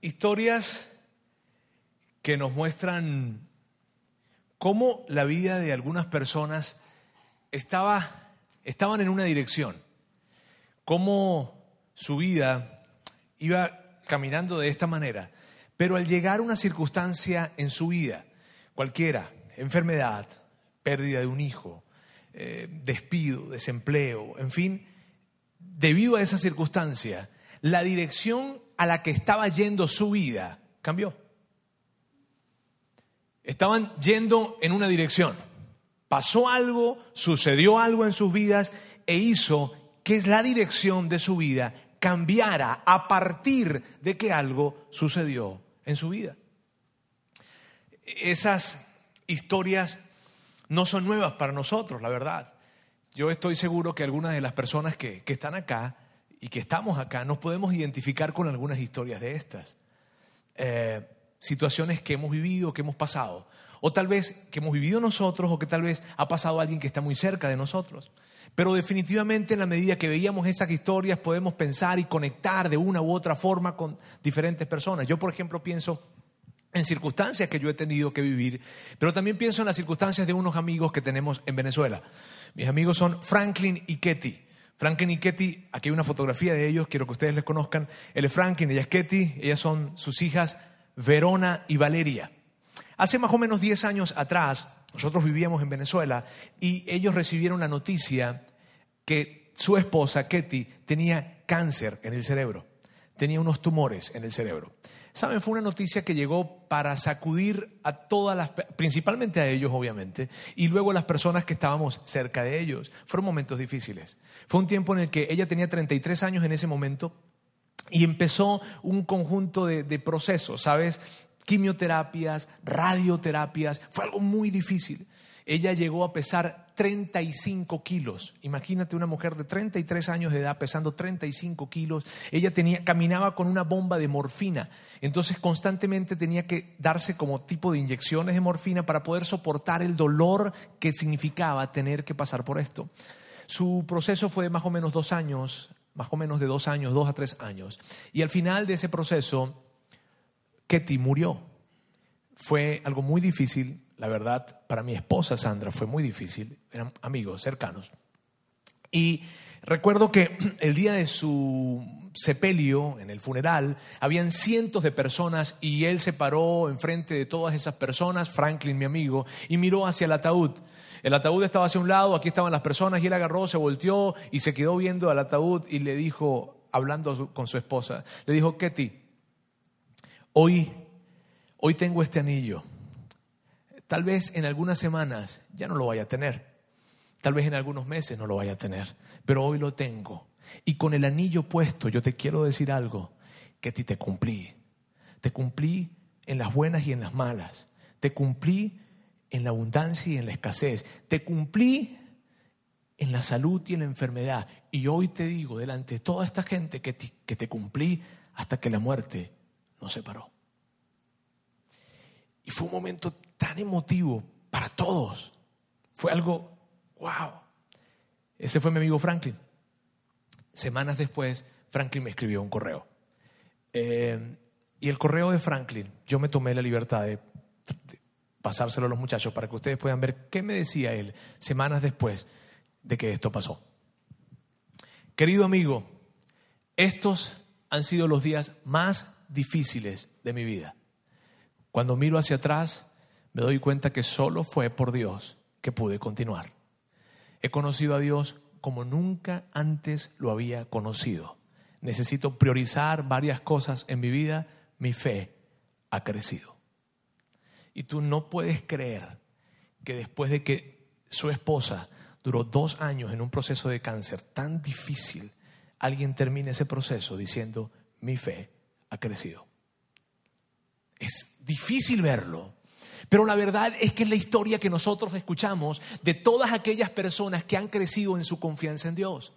historias que nos muestran cómo la vida de algunas personas estaba, estaban en una dirección, cómo su vida iba caminando de esta manera, pero al llegar una circunstancia en su vida, cualquiera, enfermedad, pérdida de un hijo, eh, despido, desempleo, en fin, debido a esa circunstancia, la dirección a la que estaba yendo su vida cambió. Estaban yendo en una dirección. Pasó algo, sucedió algo en sus vidas e hizo que la dirección de su vida cambiara a partir de que algo sucedió en su vida. Esas historias no son nuevas para nosotros, la verdad. Yo estoy seguro que algunas de las personas que, que están acá y que estamos acá nos podemos identificar con algunas historias de estas. Eh, situaciones que hemos vivido, que hemos pasado. O tal vez que hemos vivido nosotros o que tal vez ha pasado alguien que está muy cerca de nosotros. Pero definitivamente en la medida que veíamos esas historias podemos pensar y conectar de una u otra forma con diferentes personas. Yo, por ejemplo, pienso en circunstancias que yo he tenido que vivir, pero también pienso en las circunstancias de unos amigos que tenemos en Venezuela. Mis amigos son Franklin y Ketty. Franklin y Ketty, aquí hay una fotografía de ellos, quiero que ustedes les conozcan. Él es Franklin, ella es Ketty, ellas son sus hijas Verona y Valeria. Hace más o menos 10 años atrás, nosotros vivíamos en Venezuela y ellos recibieron la noticia que su esposa, Ketty, tenía cáncer en el cerebro, tenía unos tumores en el cerebro. Saben, fue una noticia que llegó para sacudir a todas las, principalmente a ellos obviamente, y luego a las personas que estábamos cerca de ellos. Fueron momentos difíciles. Fue un tiempo en el que ella tenía 33 años en ese momento y empezó un conjunto de, de procesos, ¿sabes? Quimioterapias, radioterapias, fue algo muy difícil. Ella llegó a pesar 35 kilos. Imagínate una mujer de 33 años de edad pesando 35 kilos. Ella tenía, caminaba con una bomba de morfina. Entonces constantemente tenía que darse como tipo de inyecciones de morfina para poder soportar el dolor que significaba tener que pasar por esto. Su proceso fue de más o menos dos años, más o menos de dos años, dos a tres años. Y al final de ese proceso, Ketty murió. Fue algo muy difícil, la verdad, para mi esposa Sandra fue muy difícil, eran amigos cercanos. Y recuerdo que el día de su sepelio, en el funeral, habían cientos de personas y él se paró enfrente de todas esas personas, Franklin, mi amigo, y miró hacia el ataúd. El ataúd estaba hacia un lado, aquí estaban las personas y él agarró, se volteó y se quedó viendo al ataúd y le dijo, hablando con su esposa, le dijo, Ketty, hoy, hoy tengo este anillo Tal vez en algunas semanas ya no lo vaya a tener. Tal vez en algunos meses no lo vaya a tener. Pero hoy lo tengo. Y con el anillo puesto yo te quiero decir algo, que ti te cumplí. Te cumplí en las buenas y en las malas. Te cumplí en la abundancia y en la escasez. Te cumplí en la salud y en la enfermedad. Y hoy te digo delante de toda esta gente que te, que te cumplí hasta que la muerte nos separó. Y fue un momento tan emotivo para todos. Fue algo, wow. Ese fue mi amigo Franklin. Semanas después, Franklin me escribió un correo. Eh, y el correo de Franklin, yo me tomé la libertad de, de pasárselo a los muchachos para que ustedes puedan ver qué me decía él semanas después de que esto pasó. Querido amigo, estos han sido los días más difíciles de mi vida. Cuando miro hacia atrás, me doy cuenta que solo fue por Dios que pude continuar. He conocido a Dios como nunca antes lo había conocido. Necesito priorizar varias cosas en mi vida. Mi fe ha crecido. Y tú no puedes creer que después de que su esposa duró dos años en un proceso de cáncer tan difícil, alguien termine ese proceso diciendo, mi fe ha crecido. Es difícil verlo, pero la verdad es que es la historia que nosotros escuchamos de todas aquellas personas que han crecido en su confianza en Dios.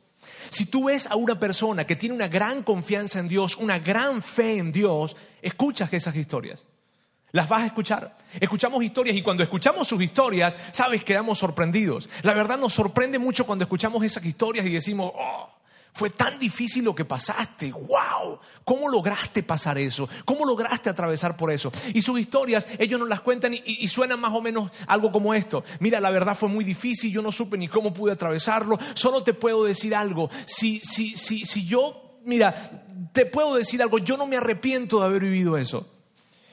Si tú ves a una persona que tiene una gran confianza en Dios, una gran fe en Dios, escuchas esas historias. Las vas a escuchar. Escuchamos historias y cuando escuchamos sus historias, sabes, quedamos sorprendidos. La verdad nos sorprende mucho cuando escuchamos esas historias y decimos, oh, Fue tan difícil lo que pasaste. ¡Wow! ¿Cómo lograste pasar eso? ¿Cómo lograste atravesar por eso? Y sus historias, ellos nos las cuentan y, suenan más o menos algo como esto. Mira, la verdad fue muy difícil, yo no supe ni cómo pude atravesarlo. Solo te puedo decir algo. Si, si, si, si yo, mira, te puedo decir algo, yo no me arrepiento de haber vivido eso.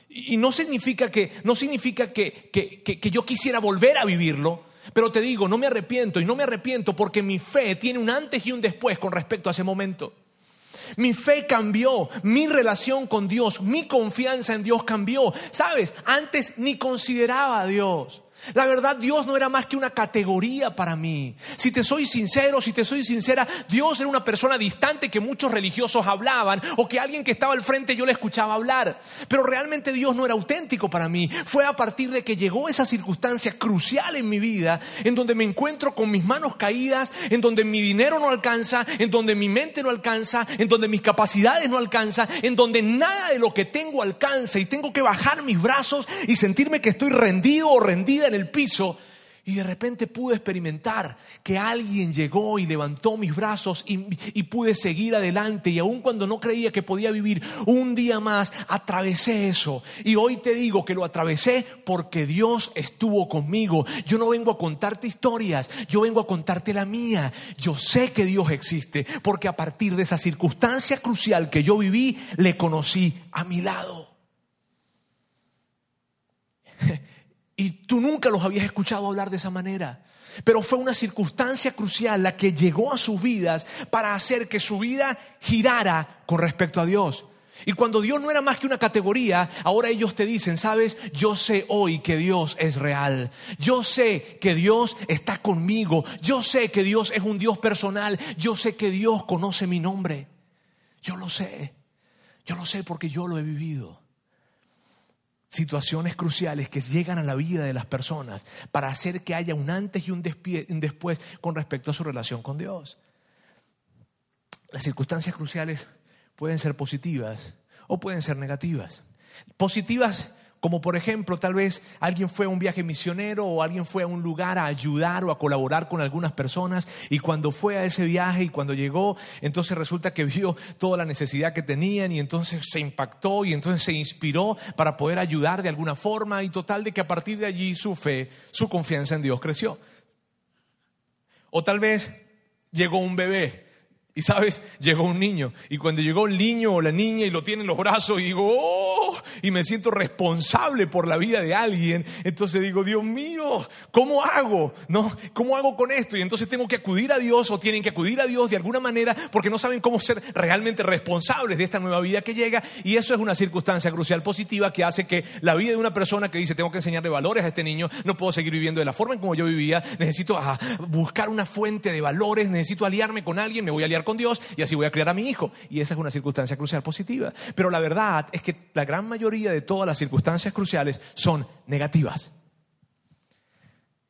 Y no significa que, no significa que, que yo quisiera volver a vivirlo, pero te digo, no me arrepiento y no me arrepiento porque mi fe tiene un antes y un después con respecto a ese momento. Mi fe cambió, mi relación con Dios, mi confianza en Dios cambió. Sabes, antes ni consideraba a Dios. La verdad, Dios no era más que una categoría para mí. Si te soy sincero, si te soy sincera, Dios era una persona distante que muchos religiosos hablaban o que alguien que estaba al frente yo le escuchaba hablar. Pero realmente Dios no era auténtico para mí. Fue a partir de que llegó esa circunstancia crucial en mi vida, en donde me encuentro con mis manos caídas, en donde mi dinero no alcanza, en donde mi mente no alcanza, en donde mis capacidades no alcanzan, en donde nada de lo que tengo alcanza y tengo que bajar mis brazos y sentirme que estoy rendido o rendida en el piso y de repente pude experimentar que alguien llegó y levantó mis brazos y, pude seguir adelante. Y aun cuando no creía que podía vivir un día más, atravesé eso. Y hoy te digo que lo atravesé porque Dios estuvo conmigo. Yo no vengo a contarte historias, yo vengo a contarte la mía. Yo sé que Dios existe porque a partir de esa circunstancia crucial que yo viví, le conocí a mi lado. Y tú nunca los habías escuchado hablar de esa manera. Pero fue una circunstancia crucial la que llegó a sus vidas para hacer que su vida girara con respecto a Dios. Y cuando Dios no era más que una categoría, ahora ellos te dicen, sabes, yo sé hoy que Dios es real. Yo sé que Dios está conmigo. Yo sé que Dios es un Dios personal. Yo sé que Dios conoce mi nombre. Yo lo sé. Yo lo sé porque yo lo he vivido situaciones cruciales que llegan a la vida de las personas para hacer que haya un antes y un después con respecto a su relación con Dios. Las circunstancias cruciales pueden ser positivas o pueden ser negativas. Positivas como por ejemplo, tal vez alguien fue a un viaje misionero o alguien fue a un lugar a ayudar o a colaborar con algunas personas y cuando fue a ese viaje y cuando llegó, entonces resulta que vio toda la necesidad que tenían y entonces se impactó y entonces se inspiró para poder ayudar de alguna forma y total de que a partir de allí su fe, su confianza en Dios creció. O tal vez llegó un bebé y sabes, llegó un niño. Y cuando llegó el niño o la niña y lo tiene en los brazos y digo, oh, y me siento responsable por la vida de alguien. Entonces digo, Dios mío, ¿cómo hago? ¿No? ¿Cómo hago con esto? Y entonces tengo que acudir a Dios o tienen que acudir a Dios de alguna manera porque no saben cómo ser realmente responsables de esta nueva vida que llega. Y eso es una circunstancia crucial positiva que hace que la vida de una persona que dice, tengo que enseñarle valores a este niño, no puedo seguir viviendo de la forma en como yo vivía, necesito ah, buscar una fuente de valores, necesito aliarme con alguien, me voy a aliar con Dios y así voy a criar a mi hijo. Y esa es una circunstancia crucial positiva. Pero la verdad es que la gran mayoría de todas las circunstancias cruciales son negativas.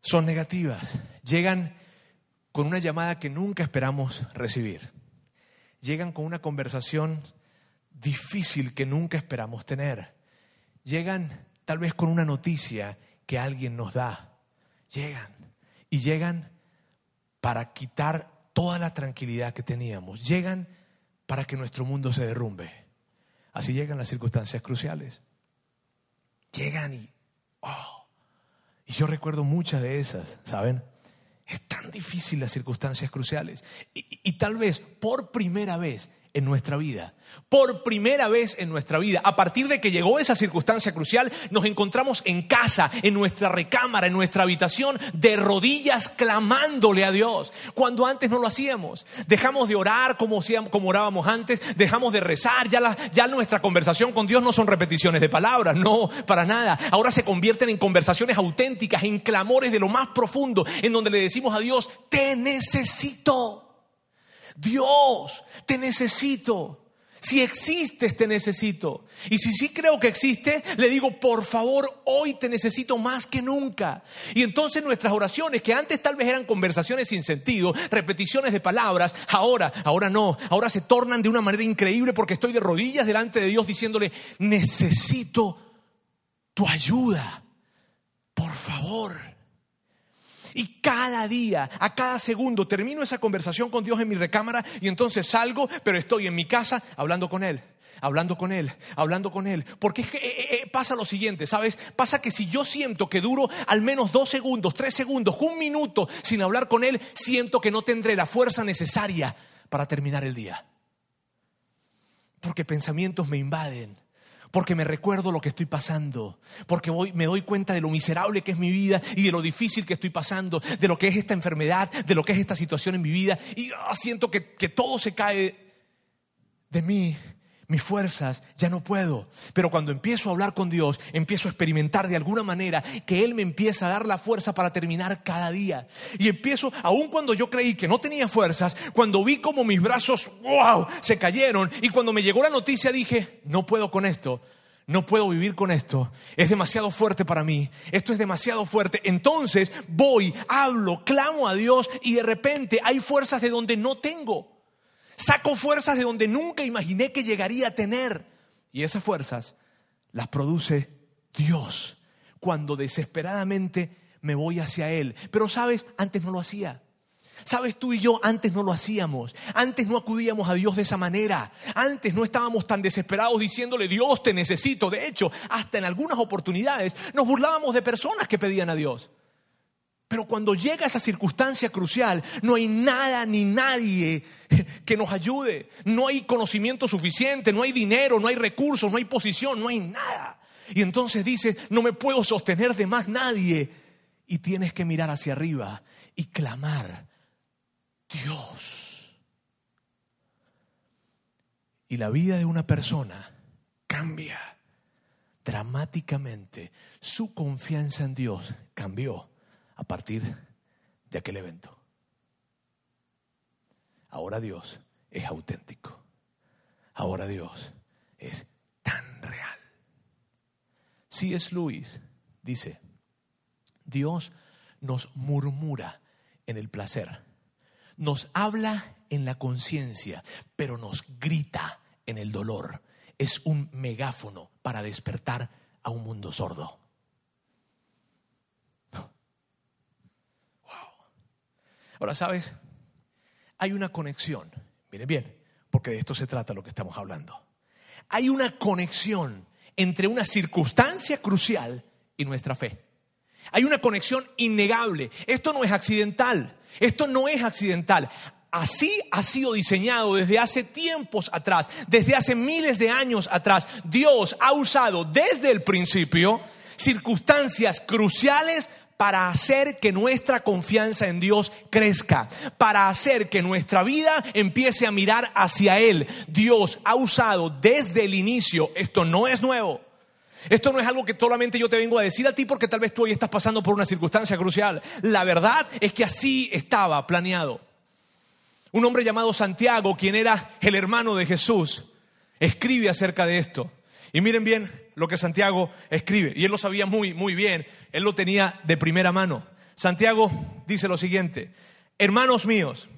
Son negativas. Llegan con una llamada que nunca esperamos recibir. Llegan con una conversación difícil que nunca esperamos tener. Llegan tal vez con una noticia que alguien nos da. Llegan. Y llegan para quitar toda la tranquilidad que teníamos. Llegan para que nuestro mundo se derrumbe. Así llegan las circunstancias cruciales. Llegan y, oh, y yo recuerdo muchas de esas, ¿saben? Es tan difícil las circunstancias cruciales. Y, y tal vez por primera vez en nuestra vida. Por primera vez en nuestra vida, a partir de que llegó esa circunstancia crucial, nos encontramos en casa, en nuestra recámara, en nuestra habitación, de rodillas clamándole a Dios, cuando antes no lo hacíamos. Dejamos de orar como, como orábamos antes, dejamos de rezar, ya, ya nuestra conversación con Dios no son repeticiones de palabras, no, para nada. Ahora se convierten en conversaciones auténticas, en clamores de lo más profundo, en donde le decimos a Dios, te necesito. Dios, te necesito. Si existes, te necesito. Y si sí creo que existe, le digo, por favor, hoy te necesito más que nunca. Y entonces nuestras oraciones, que antes tal vez eran conversaciones sin sentido, repeticiones de palabras, ahora, ahora no, ahora se tornan de una manera increíble porque estoy de rodillas delante de Dios diciéndole, necesito tu ayuda, por favor. Y cada día, a cada segundo, termino esa conversación con Dios en mi recámara y entonces salgo, pero estoy en mi casa hablando con Él hablando con él, hablando con él. Porque eh, eh, eh, pasa lo siguiente, ¿sabes? Pasa que si yo siento que duro al menos dos segundos, tres segundos, un minuto sin hablar con él, siento que no tendré la fuerza necesaria para terminar el día. Porque pensamientos me invaden porque me recuerdo lo que estoy pasando, porque me doy cuenta de lo miserable que es mi vida y de lo difícil que estoy pasando, de lo que es esta enfermedad, de lo que es esta situación en mi vida, y ah, siento que, que todo se cae de mí mis fuerzas, ya no puedo. Pero cuando empiezo a hablar con Dios, empiezo a experimentar de alguna manera que Él me empieza a dar la fuerza para terminar cada día. Y empiezo, aun cuando yo creí que no tenía fuerzas, cuando vi como mis brazos, wow, se cayeron, y cuando me llegó la noticia dije, no puedo con esto. No puedo vivir con esto. Es demasiado fuerte para mí. Esto es demasiado fuerte. Entonces voy, hablo, clamo a Dios y de repente hay fuerzas de donde no tengo. Saco fuerzas de donde nunca imaginé que llegaría a tener. Y esas fuerzas las produce Dios cuando desesperadamente me voy hacia Él. Pero sabes, antes no lo hacía. Sabes, tú y yo antes no lo hacíamos. Antes no acudíamos a Dios de esa manera. Antes no estábamos tan desesperados diciéndole, Dios, te necesito. De hecho, hasta en algunas oportunidades nos burlábamos de personas que pedían a Dios. Pero cuando llega esa circunstancia crucial, no hay nada ni nadie que nos ayude. No hay conocimiento suficiente, no hay dinero, no hay recursos, no hay posición, no hay nada. Y entonces dices, no me puedo sostener de más nadie. Y tienes que mirar hacia arriba y clamar, Dios. Y la vida de una persona cambia dramáticamente. Su confianza en Dios cambió a partir de aquel evento. Ahora Dios es auténtico. Ahora Dios es tan real. Si es Luis, dice, Dios nos murmura en el placer, nos habla en la conciencia, pero nos grita en el dolor. Es un megáfono para despertar a un mundo sordo. Ahora, ¿sabes? Hay una conexión. Miren bien, porque de esto se trata lo que estamos hablando. Hay una conexión entre una circunstancia crucial y nuestra fe. Hay una conexión innegable. Esto no es accidental. Esto no es accidental. Así ha sido diseñado desde hace tiempos atrás, desde hace miles de años atrás. Dios ha usado desde el principio circunstancias cruciales para hacer que nuestra confianza en Dios crezca, para hacer que nuestra vida empiece a mirar hacia Él. Dios ha usado desde el inicio, esto no es nuevo. Esto no es algo que solamente yo te vengo a decir a ti porque tal vez tú hoy estás pasando por una circunstancia crucial. La verdad es que así estaba planeado. Un hombre llamado Santiago, quien era el hermano de Jesús, escribe acerca de esto. Y miren bien lo que Santiago escribe. Y él lo sabía muy, muy bien. Él lo tenía de primera mano. Santiago dice lo siguiente, hermanos míos,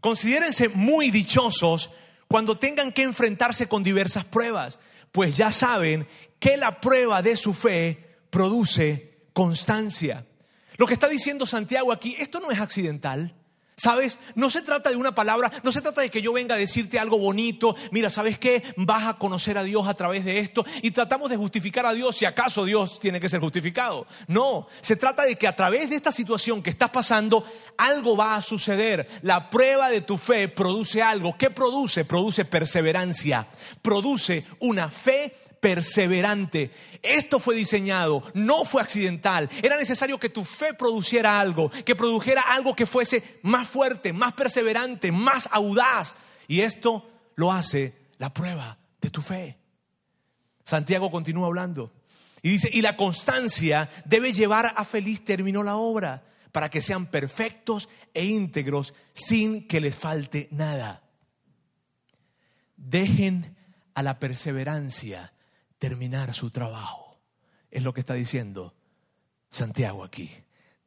considérense muy dichosos cuando tengan que enfrentarse con diversas pruebas, pues ya saben que la prueba de su fe produce constancia. Lo que está diciendo Santiago aquí, esto no es accidental. ¿Sabes? No se trata de una palabra, no se trata de que yo venga a decirte algo bonito, mira, ¿sabes qué? Vas a conocer a Dios a través de esto y tratamos de justificar a Dios si acaso Dios tiene que ser justificado. No, se trata de que a través de esta situación que estás pasando, algo va a suceder. La prueba de tu fe produce algo. ¿Qué produce? Produce perseverancia, produce una fe perseverante. Esto fue diseñado, no fue accidental. Era necesario que tu fe produciera algo, que produjera algo que fuese más fuerte, más perseverante, más audaz. Y esto lo hace la prueba de tu fe. Santiago continúa hablando y dice, y la constancia debe llevar a feliz término la obra, para que sean perfectos e íntegros sin que les falte nada. Dejen a la perseverancia terminar su trabajo. Es lo que está diciendo Santiago aquí.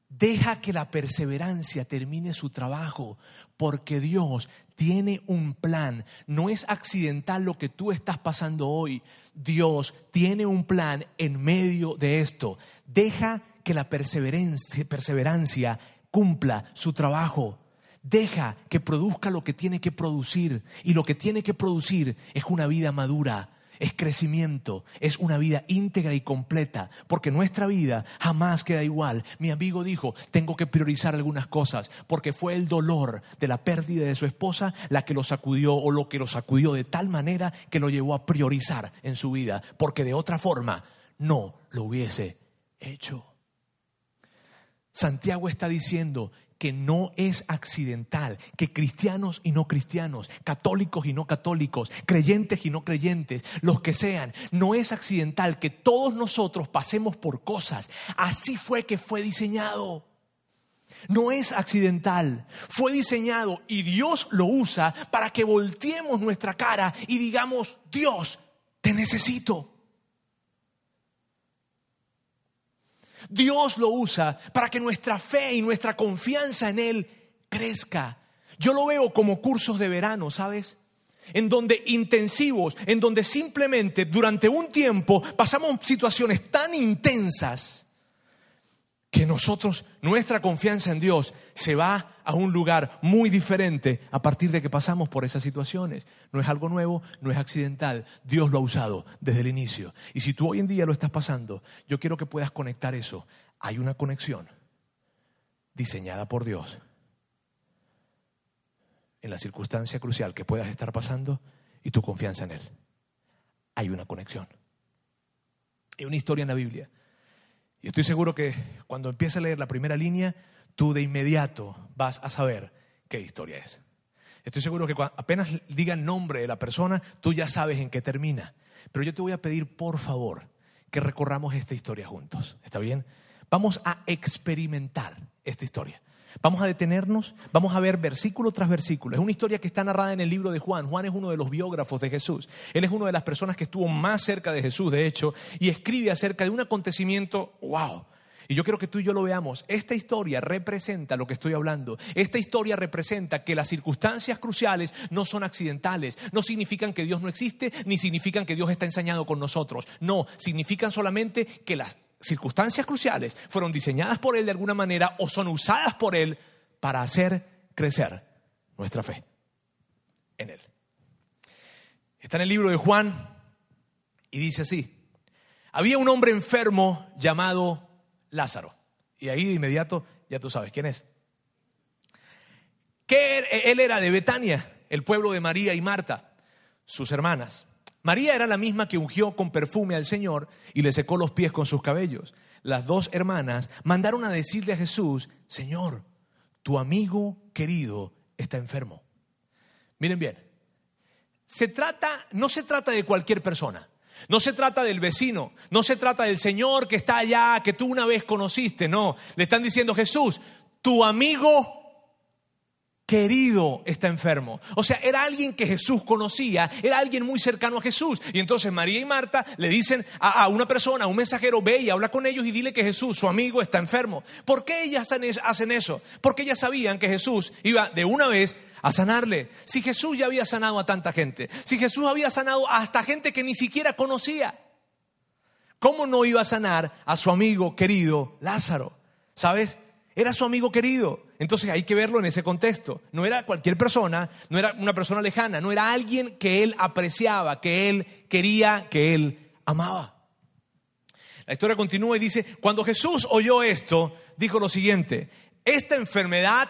Deja que la perseverancia termine su trabajo, porque Dios tiene un plan. No es accidental lo que tú estás pasando hoy. Dios tiene un plan en medio de esto. Deja que la perseverancia, perseverancia cumpla su trabajo. Deja que produzca lo que tiene que producir. Y lo que tiene que producir es una vida madura, es crecimiento, es una vida íntegra y completa, porque nuestra vida jamás queda igual. Mi amigo dijo, tengo que priorizar algunas cosas, porque fue el dolor de la pérdida de su esposa la que lo sacudió o lo que lo sacudió de tal manera que lo llevó a priorizar en su vida, porque de otra forma no lo hubiese hecho. Santiago está diciendo, que no es accidental, que cristianos y no cristianos, católicos y no católicos, creyentes y no creyentes, los que sean, no es accidental que todos nosotros pasemos por cosas. Así fue que fue diseñado. No es accidental, fue diseñado y Dios lo usa para que volteemos nuestra cara y digamos, Dios, te necesito. Dios lo usa para que nuestra fe y nuestra confianza en Él crezca. Yo lo veo como cursos de verano, ¿sabes? En donde intensivos, en donde simplemente durante un tiempo pasamos situaciones tan intensas que nosotros, nuestra confianza en Dios se va a un lugar muy diferente a partir de que pasamos por esas situaciones. No es algo nuevo, no es accidental. Dios lo ha usado desde el inicio. Y si tú hoy en día lo estás pasando, yo quiero que puedas conectar eso. Hay una conexión diseñada por Dios en la circunstancia crucial que puedas estar pasando y tu confianza en Él. Hay una conexión. Hay una historia en la Biblia y estoy seguro que cuando empieces a leer la primera línea, tú de inmediato vas a saber qué historia es. Estoy seguro que apenas diga el nombre de la persona, tú ya sabes en qué termina. Pero yo te voy a pedir, por favor, que recorramos esta historia juntos. ¿Está bien? Vamos a experimentar esta historia. Vamos a detenernos, vamos a ver versículo tras versículo. Es una historia que está narrada en el libro de Juan. Juan es uno de los biógrafos de Jesús. Él es una de las personas que estuvo más cerca de Jesús, de hecho, y escribe acerca de un acontecimiento, wow. Y yo quiero que tú y yo lo veamos. Esta historia representa lo que estoy hablando. Esta historia representa que las circunstancias cruciales no son accidentales. No significan que Dios no existe, ni significan que Dios está ensañado con nosotros. No, significan solamente que las circunstancias cruciales fueron diseñadas por Él de alguna manera o son usadas por Él para hacer crecer nuestra fe en Él. Está en el libro de Juan y dice así, había un hombre enfermo llamado Lázaro. Y ahí de inmediato ya tú sabes quién es. Que él era de Betania, el pueblo de María y Marta, sus hermanas. María era la misma que ungió con perfume al Señor y le secó los pies con sus cabellos. Las dos hermanas mandaron a decirle a Jesús, Señor, tu amigo querido está enfermo. Miren bien, no se trata de cualquier persona. No se trata del vecino, no se trata del Señor que está allá, que tú una vez conociste, no. Le están diciendo Jesús, tu amigo querido está enfermo. O sea, era alguien que Jesús conocía, era alguien muy cercano a Jesús. Y entonces María y Marta le dicen a, una persona, a un mensajero, ve y habla con ellos y dile que Jesús, su amigo, está enfermo. ¿Por qué ellas hacen eso? Porque ellas sabían que Jesús iba de una vez a sanarle. Si Jesús ya había sanado a tanta gente, si Jesús había sanado hasta gente que ni siquiera conocía, ¿cómo no iba a sanar a su amigo querido Lázaro? ¿Sabes? Era su amigo querido. Entonces hay que verlo en ese contexto. No era cualquier persona, no era una persona lejana, no era alguien que él apreciaba, que él quería, que él amaba. La historia continúa y dice, cuando Jesús oyó esto, dijo lo siguiente, esta enfermedad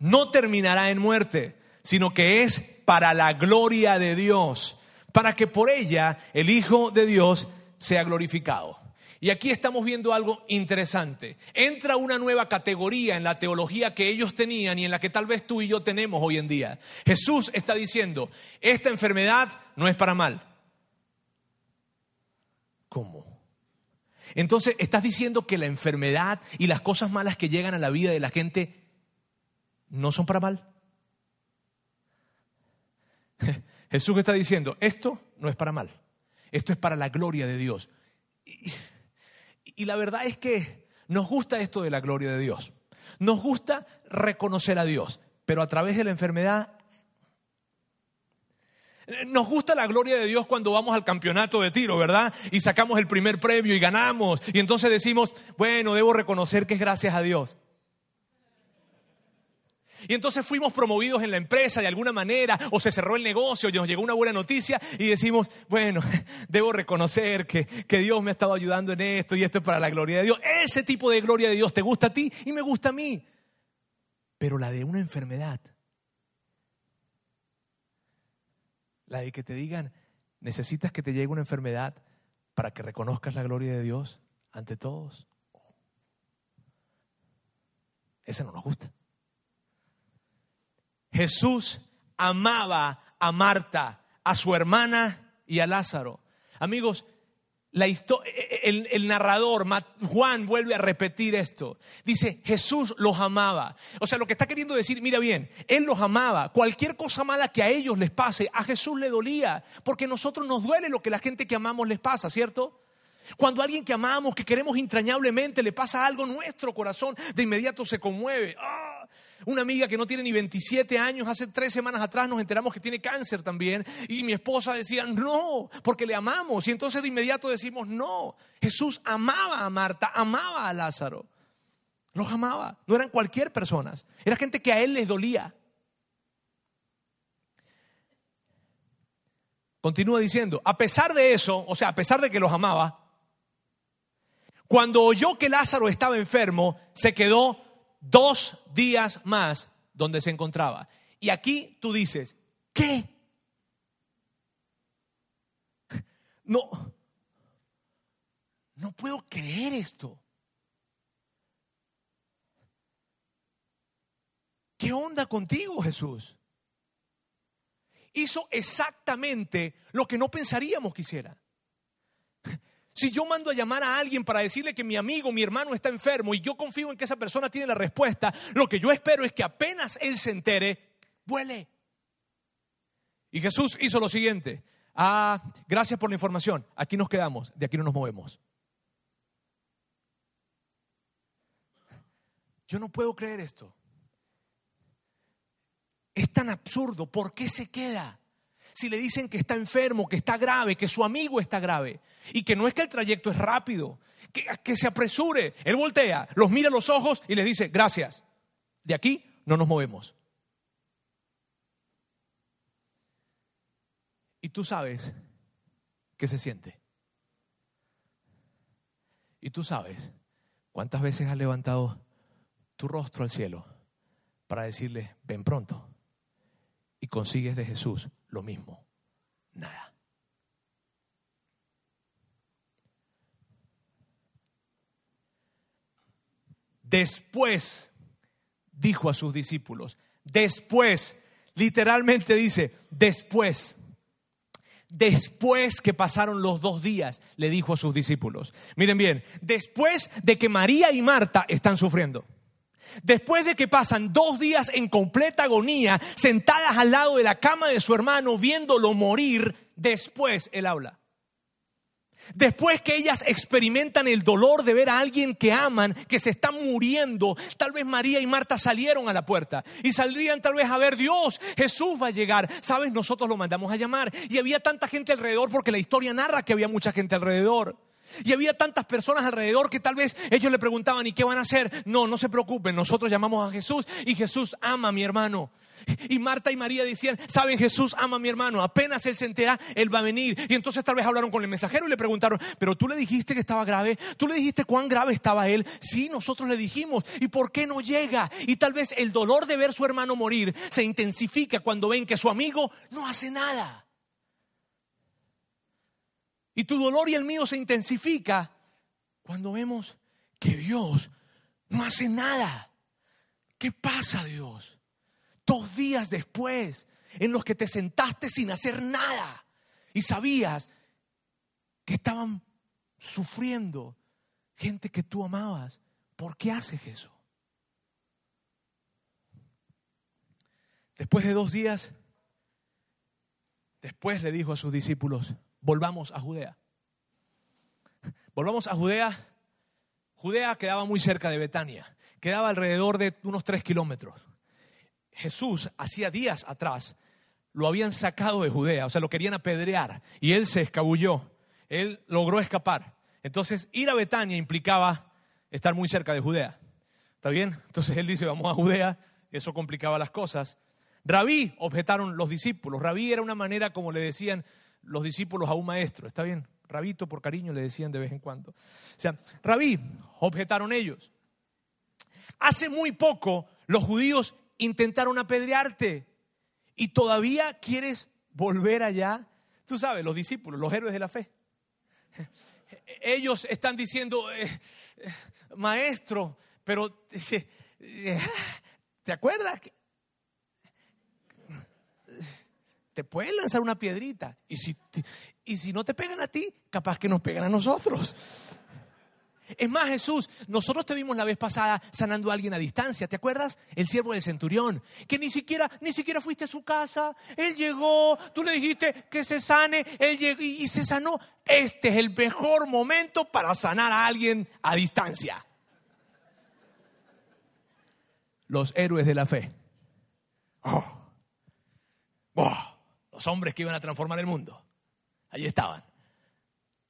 no terminará en muerte, sino que es para la gloria de Dios, para que por ella el Hijo de Dios sea glorificado. Y aquí estamos viendo algo interesante. Entra una nueva categoría en la teología que ellos tenían y en la que tal vez tú y yo tenemos hoy en día. Jesús está diciendo, esta enfermedad no es para mal. ¿Cómo? Entonces, estás diciendo que la enfermedad y las cosas malas que llegan a la vida de la gente no son para mal. Jesús está diciendo, esto no es para mal, esto es para la gloria de Dios. Y la verdad es que nos gusta esto de la gloria de Dios. Nos gusta reconocer a Dios, pero a través de la enfermedad nos gusta la gloria de Dios cuando vamos al campeonato de tiro, ¿verdad? Y sacamos el primer premio y ganamos. Y entonces decimos, bueno, debo reconocer que es gracias a Dios. Y entonces fuimos promovidos en la empresa de alguna manera, o se cerró el negocio, y nos llegó una buena noticia y decimos, bueno, debo reconocer que, que, Dios me ha estado ayudando en esto y esto es para la gloria de Dios. Ese tipo de gloria de Dios te gusta a ti y me gusta a mí. Pero la de una enfermedad, la de que te digan, necesitas que te llegue una enfermedad para que reconozcas la gloria de Dios ante todos. Esa no nos gusta. Jesús amaba a Marta, a su hermana y a Lázaro. Amigos, la e, e, el, el, narrador, Juan, vuelve a repetir esto. Dice, Jesús los amaba. O sea, lo que está queriendo decir, mira bien, Él los amaba. Cualquier cosa mala que a ellos les pase, a Jesús le dolía. Porque a nosotros nos duele lo que la gente que amamos les pasa, ¿cierto? Cuando a alguien que amamos, que queremos entrañablemente, le pasa algo, nuestro corazón de inmediato se conmueve. ¡Ah! Una amiga que no tiene ni 27 años, hace tres semanas atrás nos enteramos que tiene cáncer también. Y mi esposa decía, no, porque le amamos. Y entonces de inmediato decimos, no. Jesús amaba a Marta, amaba a Lázaro. Los amaba. No eran cualquier persona. Era gente que a él les dolía. Continúa diciendo, a pesar de eso, o sea, a pesar de que los amaba, cuando oyó que Lázaro estaba enfermo, se quedó dos días más donde se encontraba. Y aquí tú dices, ¿qué? No, no puedo creer esto. ¿Qué onda contigo, Jesús? Hizo exactamente lo que no pensaríamos que hiciera. Si yo mando a llamar a alguien para decirle que mi amigo, mi hermano está enfermo y yo confío en que esa persona tiene la respuesta, lo que yo espero es que apenas él se entere, vuele. Y Jesús hizo lo siguiente. Ah, gracias por la información. Aquí nos quedamos, de aquí no nos movemos. Yo no puedo creer esto. Es tan absurdo. ¿Por qué se queda? Si le dicen que está enfermo, que está grave, que su amigo está grave y que no es que el trayecto es rápido, que, se apresure? Él voltea, los mira a los ojos y les dice, gracias, de aquí no nos movemos. Y tú sabes qué se siente. Y tú sabes cuántas veces has levantado tu rostro al cielo para decirle, ven pronto. Y consigues de Jesús lo mismo, nada. Después dijo a sus discípulos, después, literalmente dice, después, después que pasaron los dos días, le dijo a sus discípulos, miren bien, después de que María y Marta están sufriendo. Después de que pasan dos días en completa agonía, sentadas al lado de la cama de su hermano, viéndolo morir, después él habla. Después que ellas experimentan el dolor de ver a alguien que aman, que se está muriendo, tal vez María y Marta salieron a la puerta y saldrían tal vez a ver Dios, Jesús va a llegar. Sabes, nosotros lo mandamos a llamar y había tanta gente alrededor porque la historia narra que había mucha gente alrededor. Y había tantas personas alrededor que tal vez ellos le preguntaban, ¿y qué van a hacer? No, no se preocupen, nosotros llamamos a Jesús y Jesús ama a mi hermano. Y Marta y María decían, saben, Jesús ama a mi hermano, apenas él se entera, él va a venir. Y entonces tal vez hablaron con el mensajero y le preguntaron, pero tú le dijiste que estaba grave, tú le dijiste cuán grave estaba él. Sí, nosotros le dijimos, ¿y por qué no llega? Y tal vez el dolor de ver su hermano morir se intensifica cuando ven que su amigo no hace nada. Y tu dolor y el mío se intensifica cuando vemos que Dios no hace nada. ¿Qué pasa Dios? Dos días después en los que te sentaste sin hacer nada y sabías que estaban sufriendo gente que tú amabas. ¿Por qué haces eso? Después de dos días, después le dijo a sus discípulos, volvamos a Judea. Volvamos a Judea. Judea quedaba muy cerca de Betania, quedaba alrededor de unos tres kilómetros. Jesús, hacía días atrás, lo habían sacado de Judea, o sea, lo querían apedrear, y él se escabulló, él logró escapar. Entonces, ir a Betania implicaba estar muy cerca de Judea. ¿Está bien? Entonces él dice, vamos a Judea, eso complicaba las cosas. Rabí, objetaron los discípulos. Rabí era una manera como le decían los discípulos a un maestro. ¿Está bien? Rabito por cariño le decían de vez en cuando. O sea, Rabí, objetaron ellos. Hace muy poco los judíos intentaron apedrearte y todavía quieres volver allá. Tú sabes, los discípulos, los héroes de la fe. Ellos están diciendo, eh, eh, maestro, pero eh, ¿te acuerdas? Te pueden lanzar una piedrita y si, y si no te pegan a ti, capaz que nos pegan a nosotros. Es más, Jesús, nosotros te vimos la vez pasada sanando a alguien a distancia, ¿te acuerdas? El siervo del centurión, que ni siquiera, ni siquiera fuiste a su casa, él llegó, tú le dijiste que se sane, él llegó y se sanó. Este es el mejor momento para sanar a alguien a distancia. Los héroes de la fe. Oh. Oh. Los hombres que iban a transformar el mundo. Allí estaban,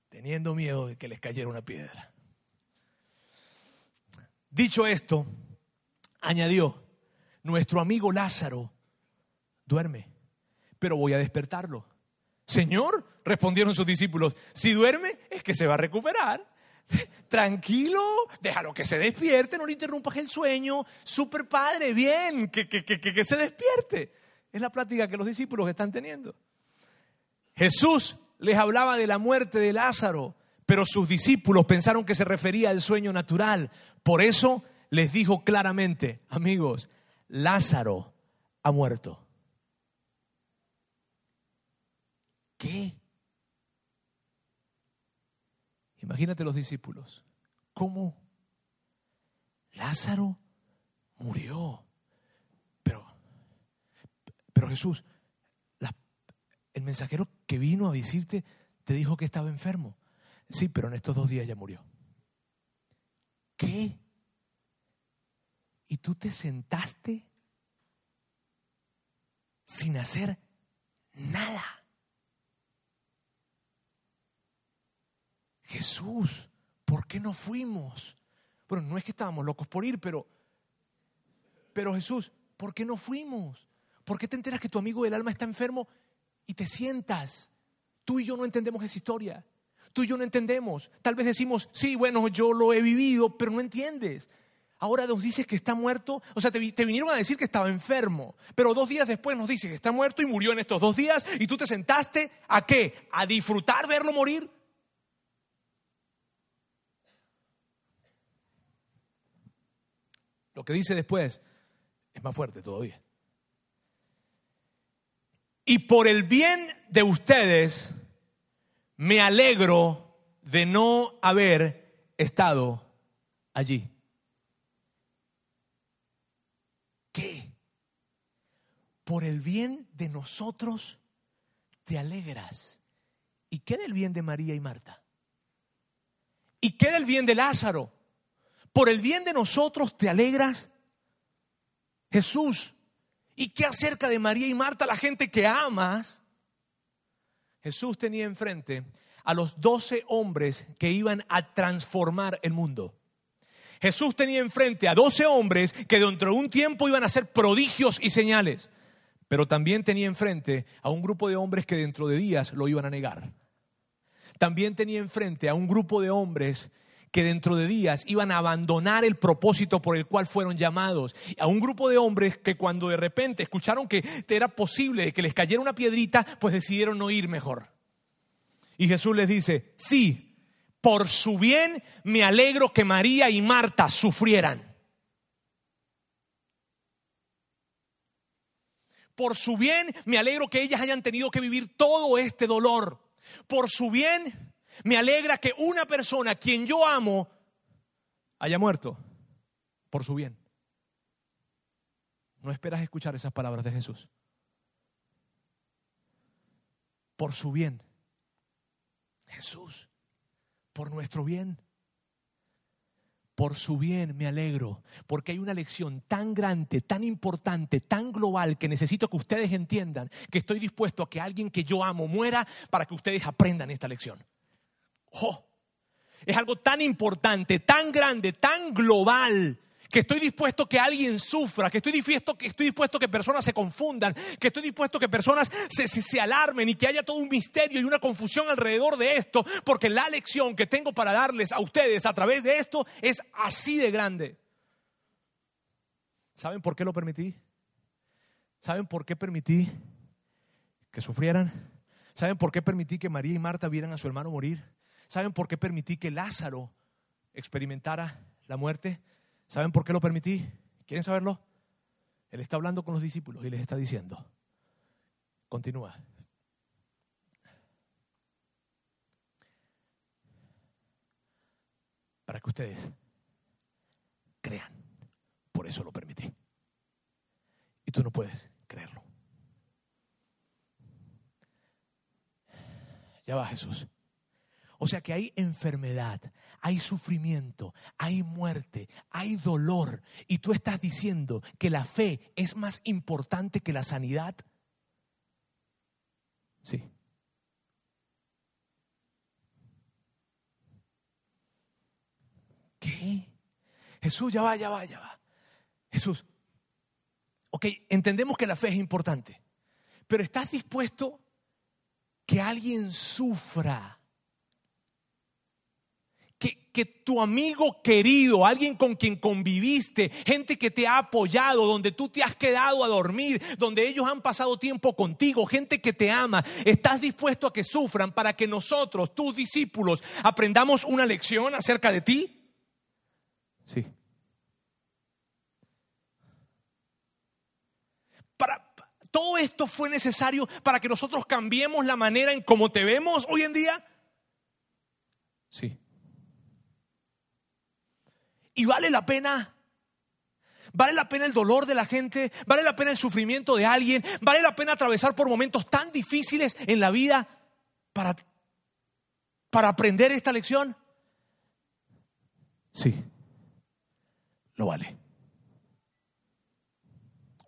teniendo miedo de que les cayera una piedra. Dicho esto, añadió, nuestro amigo Lázaro duerme, pero voy a despertarlo. Señor, respondieron sus discípulos, si duerme es que se va a recuperar. Tranquilo, déjalo que se despierte, no le interrumpas el sueño. Super padre, bien, que, que, que, que se despierte. Es la plática que los discípulos están teniendo. Jesús les hablaba de la muerte de Lázaro, pero sus discípulos pensaron que se refería al sueño natural. Por eso les dijo claramente, amigos, Lázaro ha muerto. ¿Qué? Imagínate los discípulos. ¿Cómo? Lázaro murió. Pero, Jesús, el mensajero que vino a decirte te dijo que estaba enfermo. Sí, pero en estos dos días ya murió. ¿Qué? ¿Y tú te sentaste sin hacer nada? Jesús, ¿por qué no fuimos? Bueno, no es que estábamos locos por ir, pero, pero Jesús, ¿por qué no fuimos? ¿Por qué te enteras que tu amigo del alma está enfermo y te sientas? Tú y yo no entendemos esa historia. Tú y yo no entendemos. Tal vez decimos, sí, bueno, yo lo he vivido, pero no entiendes. Ahora nos dices que está muerto. O sea, te, vinieron a decir que estaba enfermo. Pero dos días después nos dice que está muerto y murió en estos dos días. Y tú te sentaste a qué? A disfrutar verlo morir. Lo que dice después es más fuerte todavía. Y por el bien de ustedes, me alegro de no haber estado allí. ¿Qué? Por el bien de nosotros te alegras. ¿Y qué del bien de María y Marta? ¿Y qué del bien de Lázaro? Por el bien de nosotros te alegras. Jesús, ¿y qué acerca de María y Marta, la gente que amas? Jesús tenía enfrente a los doce hombres que iban a transformar el mundo. Jesús tenía enfrente a doce hombres que dentro de un tiempo iban a hacer prodigios y señales, pero también tenía enfrente a un grupo de hombres que dentro de días lo iban a negar. También tenía enfrente a un grupo de hombres que dentro de días iban a abandonar el propósito por el cual fueron llamados. A un grupo de hombres que cuando de repente escucharon que era posible que les cayera una piedrita, pues decidieron no ir mejor. Y Jesús les dice, sí, por su bien me alegro que María y Marta sufrieran. Por su bien me alegro que ellas hayan tenido que vivir todo este dolor. Por su bien me alegra que una persona quien yo amo haya muerto por su bien. No esperas escuchar esas palabras de Jesús. Por su bien. Jesús, por nuestro bien. Por su bien me alegro, porque hay una lección tan grande, tan importante, tan global que necesito que ustedes entiendan que estoy dispuesto a que alguien que yo amo muera para que ustedes aprendan esta lección. Oh, es algo tan importante, tan grande, tan global, que estoy dispuesto que alguien sufra, que estoy dispuesto que, estoy dispuesto que personas se confundan, que estoy dispuesto que personas se, se, alarmen y que haya todo un misterio y una confusión alrededor de esto, porque la lección que tengo para darles a ustedes a través de esto es así de grande. ¿Saben por qué lo permití? ¿Saben por qué permití que sufrieran? ¿Saben por qué permití que María y Marta vieran a su hermano morir? ¿Saben por qué permití que Lázaro experimentara la muerte? ¿Saben por qué lo permití? ¿Quieren saberlo? Él está hablando con los discípulos y les está diciendo, continúa. Para que ustedes crean. Por eso lo permití. Y tú no puedes creerlo. Ya va Jesús. O sea que hay enfermedad, hay sufrimiento, hay muerte, hay dolor. Y tú estás diciendo que la fe es más importante que la sanidad. Sí. ¿Qué? Jesús, ya va, ya va, ya va. Jesús, ok, entendemos que la fe es importante, pero ¿estás dispuesto que alguien sufra? Que, tu amigo querido, alguien con quien conviviste, gente que te ha apoyado, donde tú te has quedado a dormir, donde ellos han pasado tiempo contigo, gente que te ama, estás dispuesto a que sufran para que nosotros, tus discípulos, aprendamos una lección acerca de ti? Sí. Para, todo esto fue necesario para que nosotros cambiemos la manera en cómo te vemos hoy en día. Sí. Y vale la pena. Vale la pena el dolor de la gente, vale la pena el sufrimiento de alguien, vale la pena atravesar por momentos tan difíciles en la vida para, para aprender esta lección. Sí, lo vale.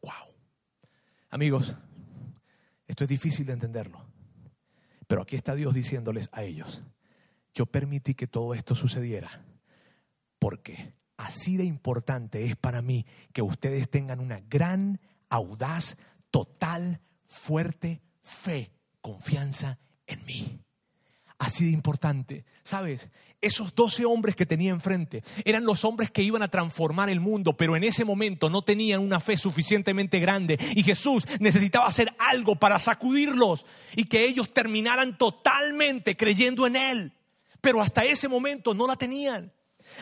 Wow. Amigos, esto es difícil de entenderlo, pero aquí está Dios diciéndoles a ellos, yo permití que todo esto sucediera porque así de importante es para mí que ustedes tengan una gran, audaz, total, fuerte fe, confianza en mí. Así de importante. ¿Sabes? Esos doce hombres que tenía enfrente eran los hombres que iban a transformar el mundo, pero en ese momento no tenían una fe suficientemente grande y Jesús necesitaba hacer algo para sacudirlos y que ellos terminaran totalmente creyendo en Él. Pero hasta ese momento no la tenían.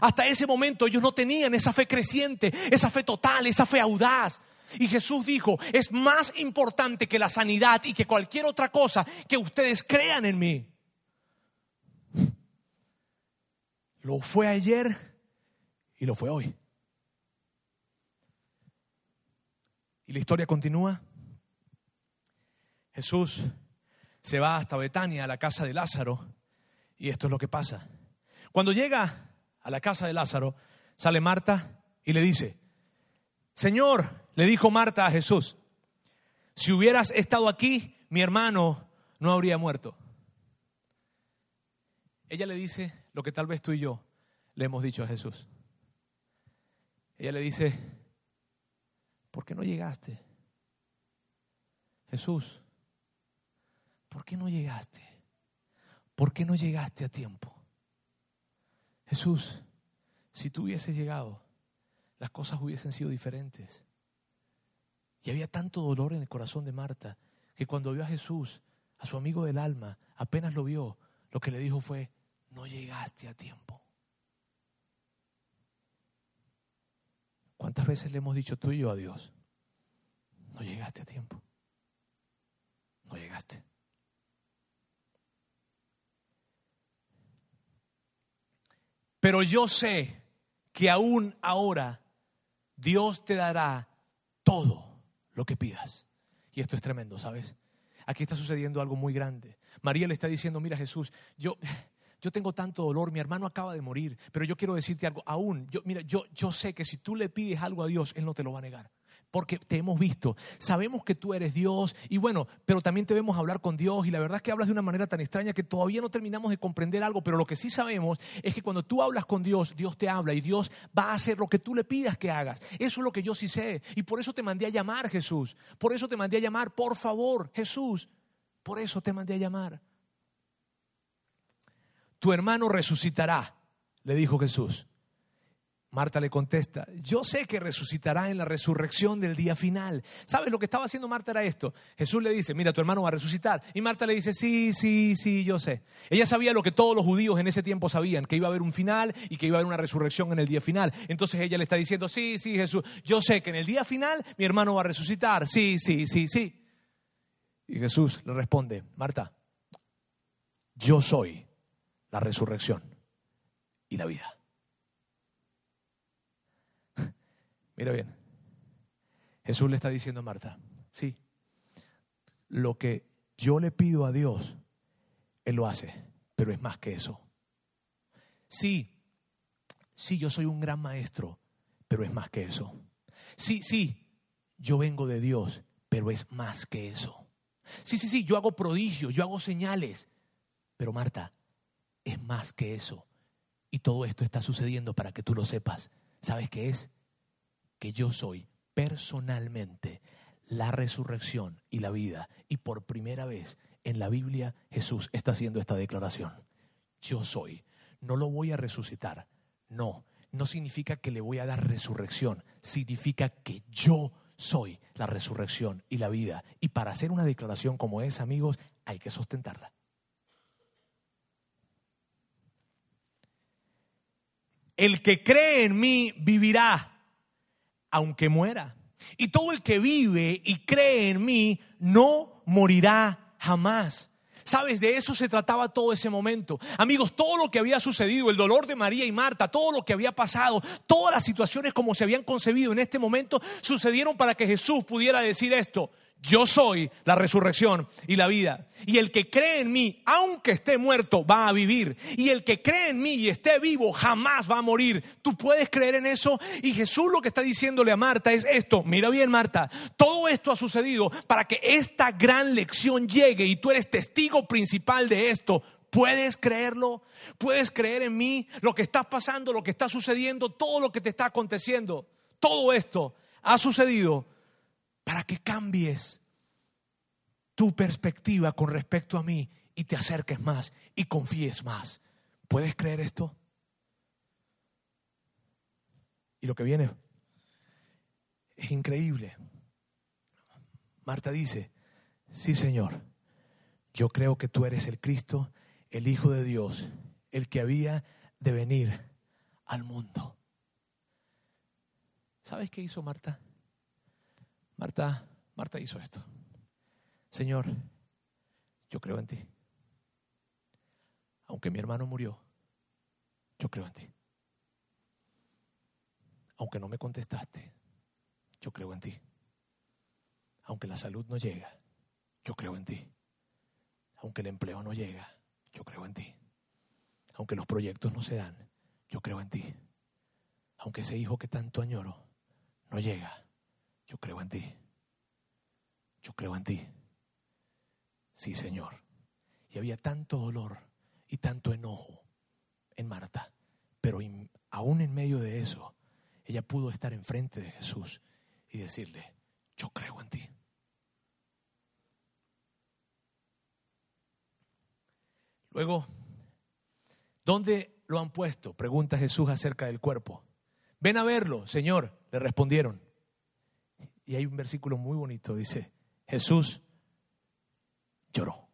Hasta ese momento ellos no tenían esa fe creciente, esa fe total, esa fe audaz. Y Jesús dijo, es más importante que la sanidad y que cualquier otra cosa que ustedes crean en mí. Lo fue ayer y lo fue hoy. Y la historia continúa. Jesús se va hasta Betania, a la casa de Lázaro, y esto es lo que pasa. Cuando llega a la casa de Lázaro, sale Marta y le dice, Señor, le dijo Marta a Jesús, si hubieras estado aquí, mi hermano no habría muerto. Ella le dice lo que tal vez tú y yo le hemos dicho a Jesús. Ella le dice, ¿por qué no llegaste? Jesús, ¿por qué no llegaste? ¿Por qué no llegaste a tiempo? Jesús, si tú hubieses llegado, las cosas hubiesen sido diferentes. Y había tanto dolor en el corazón de Marta que cuando vio a Jesús, a su amigo del alma, apenas lo vio, lo que le dijo fue, no llegaste a tiempo. ¿Cuántas veces le hemos dicho tú y yo a Dios? No llegaste a tiempo. No llegaste. Pero yo sé que aún ahora Dios te dará todo lo que pidas. Y esto es tremendo, ¿sabes? Aquí está sucediendo algo muy grande. María le está diciendo, mira Jesús, yo, yo tengo tanto dolor, mi hermano acaba de morir, pero yo quiero decirte algo, aún, yo, mira, yo, yo sé que si tú le pides algo a Dios, Él no te lo va a negar. Porque te hemos visto. Sabemos que tú eres Dios y bueno, pero también te vemos hablar con Dios y la verdad es que hablas de una manera tan extraña que todavía no terminamos de comprender algo, pero lo que sí sabemos es que cuando tú hablas con Dios, Dios te habla y Dios va a hacer lo que tú le pidas que hagas. Eso es lo que yo sí sé y por eso te mandé a llamar Jesús. Por eso te mandé a llamar, por favor, Jesús. Por eso te mandé a llamar. Tu hermano resucitará, le dijo Jesús. Marta le contesta, yo sé que resucitará en la resurrección del día final. ¿Sabes lo que estaba haciendo Marta era esto? Jesús le dice, mira, tu hermano va a resucitar. Y Marta le dice, sí, sí, sí, yo sé. Ella sabía lo que todos los judíos en ese tiempo sabían, que iba a haber un final y que iba a haber una resurrección en el día final. Entonces ella le está diciendo, sí, sí, Jesús, yo sé que en el día final mi hermano va a resucitar. Sí, sí, sí, sí. Y Jesús le responde, Marta, yo soy la resurrección y la vida. Mira bien, Jesús le está diciendo a Marta, sí, lo que yo le pido a Dios, Él lo hace, pero es más que eso. Sí, sí, yo soy un gran maestro, pero es más que eso. Sí, sí, yo vengo de Dios, pero es más que eso. Sí, sí, sí, yo hago prodigios, yo hago señales, pero Marta, es más que eso. Y todo esto está sucediendo para que tú lo sepas. ¿Sabes qué es? Que yo soy personalmente la resurrección y la vida. Y por primera vez en la Biblia Jesús está haciendo esta declaración. Yo soy. No lo voy a resucitar. No, no significa que le voy a dar resurrección. Significa que yo soy la resurrección y la vida. Y para hacer una declaración como esa, amigos, hay que sustentarla. El que cree en mí vivirá aunque muera. Y todo el que vive y cree en mí no morirá jamás. ¿Sabes? De eso se trataba todo ese momento. Amigos, todo lo que había sucedido, el dolor de María y Marta, todo lo que había pasado, todas las situaciones como se habían concebido en este momento, sucedieron para que Jesús pudiera decir esto yo soy la resurrección y la vida. Y el que cree en mí, aunque esté muerto, va a vivir. Y el que cree en mí y esté vivo, jamás va a morir. ¿Tú puedes creer en eso? Y Jesús lo que está diciéndole a Marta es esto. Mira bien, Marta, todo esto ha sucedido para que esta gran lección llegue y tú eres testigo principal de esto. ¿Puedes creerlo? ¿Puedes creer en mí? Lo que está pasando, lo que está sucediendo, todo lo que te está aconteciendo. Todo esto ha sucedido para que cambies tu perspectiva con respecto a mí y te acerques más y confíes más. ¿Puedes creer esto? Y lo que viene es increíble. Marta dice, sí Señor, yo creo que tú eres el Cristo, el Hijo de Dios, el que había de venir al mundo. ¿Sabes qué hizo Marta? Marta, Marta hizo esto. Señor, yo creo en ti. Aunque mi hermano murió, yo creo en ti. Aunque no me contestaste, yo creo en ti. Aunque la salud no llega, yo creo en ti. Aunque el empleo no llega, yo creo en ti. Aunque los proyectos no se dan, yo creo en ti. Aunque ese hijo que tanto añoro no llega, yo creo en ti. Yo creo en ti. Sí, Señor. Y había tanto dolor y tanto enojo en Marta. Pero aún en medio de eso, ella pudo estar enfrente de Jesús y decirle, yo creo en ti. Luego, ¿dónde lo han puesto? Pregunta Jesús acerca del cuerpo. Ven a verlo, Señor, le respondieron. Y hay un versículo muy bonito, dice, Jesús lloró.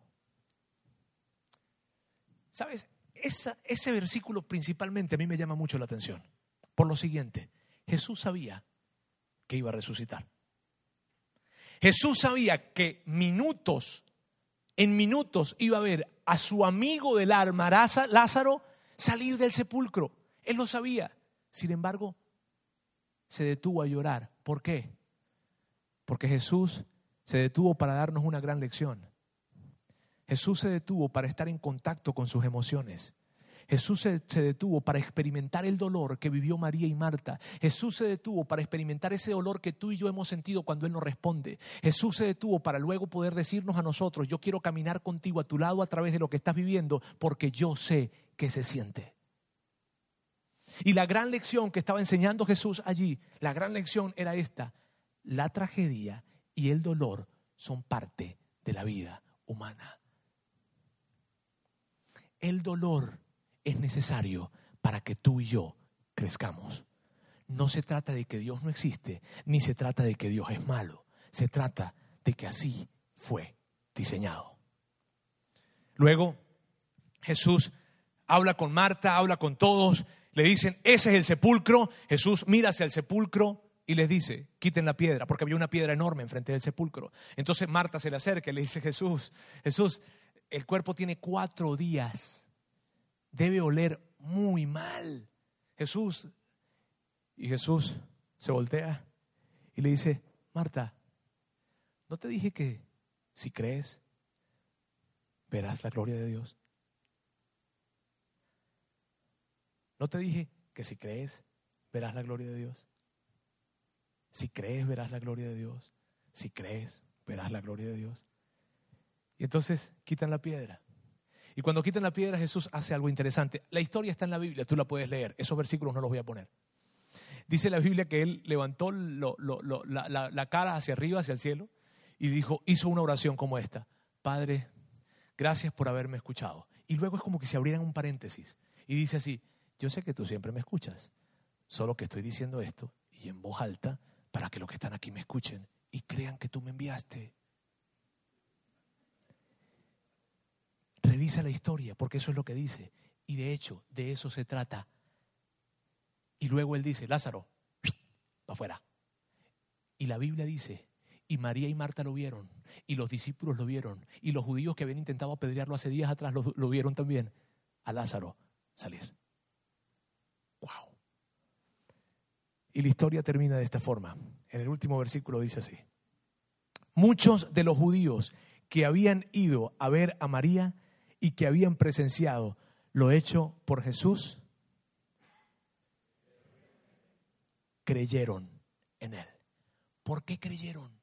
¿Sabes? ese versículo principalmente a mí me llama mucho la atención. Por lo siguiente, Jesús sabía que iba a resucitar. Jesús sabía que minutos, en minutos iba a ver a su amigo del alma, Lázaro, salir del sepulcro. Él lo sabía. Sin embargo, se detuvo a llorar. ¿Por qué? Porque Jesús se detuvo para darnos una gran lección. Jesús se detuvo para estar en contacto con sus emociones. Jesús se, detuvo para experimentar el dolor que vivió María y Marta. Jesús se detuvo para experimentar ese dolor que tú y yo hemos sentido cuando Él nos responde. Jesús se detuvo para luego poder decirnos a nosotros, yo quiero caminar contigo a tu lado a través de lo que estás viviendo porque yo sé que se siente. Y la gran lección que estaba enseñando Jesús allí, la gran lección era esta. La tragedia y el dolor son parte de la vida humana. El dolor es necesario para que tú y yo crezcamos. No se trata de que Dios no existe, ni se trata de que Dios es malo. Se trata de que así fue diseñado. Luego, Jesús habla con Marta, habla con todos, le dicen, ese es el sepulcro. Jesús mira hacia el sepulcro y les dice, quiten la piedra, porque había una piedra enorme enfrente del sepulcro. Entonces Marta se le acerca y le dice, Jesús, Jesús, el cuerpo tiene cuatro días, debe oler muy mal. Jesús, y Jesús se voltea y le dice, Marta, ¿no te dije que si crees, verás la gloria de Dios? ¿No te dije que si crees, verás la gloria de Dios? Si crees, verás la gloria de Dios. Si crees, verás la gloria de Dios. Y entonces quitan la piedra. Y cuando quitan la piedra, Jesús hace algo interesante. La historia está en la Biblia, tú la puedes leer. Esos versículos no los voy a poner. Dice la Biblia que él levantó la, la cara hacia arriba, hacia el cielo, y dijo, hizo una oración como esta. Padre, gracias por haberme escuchado. Y luego es como que se abrieran un paréntesis. Y dice así, yo sé que tú siempre me escuchas, solo que estoy diciendo esto y en voz alta para que los que están aquí me escuchen y crean que tú me enviaste. Revisa la historia, porque eso es lo que dice. Y de hecho, de eso se trata. Y luego él dice, Lázaro, para afuera. Y la Biblia dice, y María y Marta lo vieron, y los discípulos lo vieron, y los judíos que habían intentado apedrearlo hace días atrás lo, lo vieron también, a Lázaro salir. Wow. Y la historia termina de esta forma. En el último versículo dice así. Muchos de los judíos que habían ido a ver a María y que habían presenciado lo hecho por Jesús, creyeron en él. ¿Por qué creyeron?